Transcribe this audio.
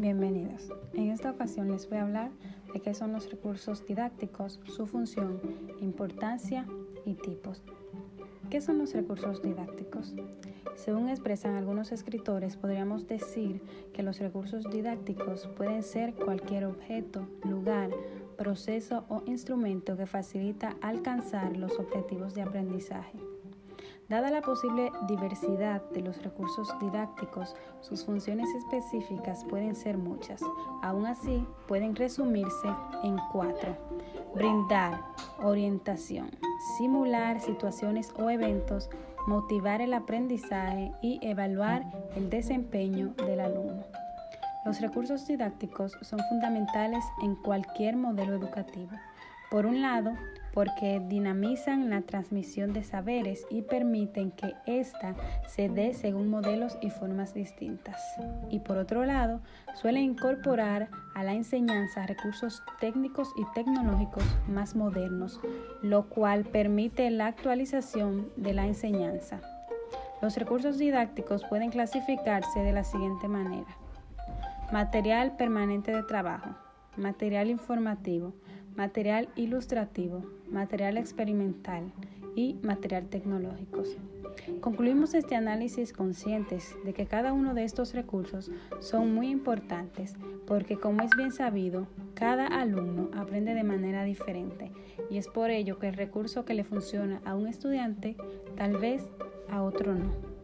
bienvenidos. En esta ocasión les voy a hablar de qué son los recursos didácticos, su función, importancia y tipos. ¿Qué son los recursos didácticos? Según expresan algunos escritores, podríamos decir que los recursos didácticos pueden ser cualquier objeto, lugar, proceso o instrumento que facilita alcanzar los objetivos de aprendizaje. Dada la posible diversidad de los recursos didácticos, sus funciones específicas pueden ser muchas. Aún así, pueden resumirse en cuatro. Brindar orientación, simular situaciones o eventos, motivar el aprendizaje y evaluar el desempeño del alumno. Los recursos didácticos son fundamentales en cualquier modelo educativo. Por un lado, porque dinamizan la transmisión de saberes y permiten que ésta se dé según modelos y formas distintas. Y por otro lado, suelen incorporar a la enseñanza recursos técnicos y tecnológicos más modernos, lo cual permite la actualización de la enseñanza. Los recursos didácticos pueden clasificarse de la siguiente manera. Material permanente de trabajo, material informativo, material ilustrativo, material experimental y material tecnológico. Concluimos este análisis conscientes de que cada uno de estos recursos son muy importantes porque como es bien sabido, cada alumno aprende de manera diferente y es por ello que el recurso que le funciona a un estudiante tal vez a otro no.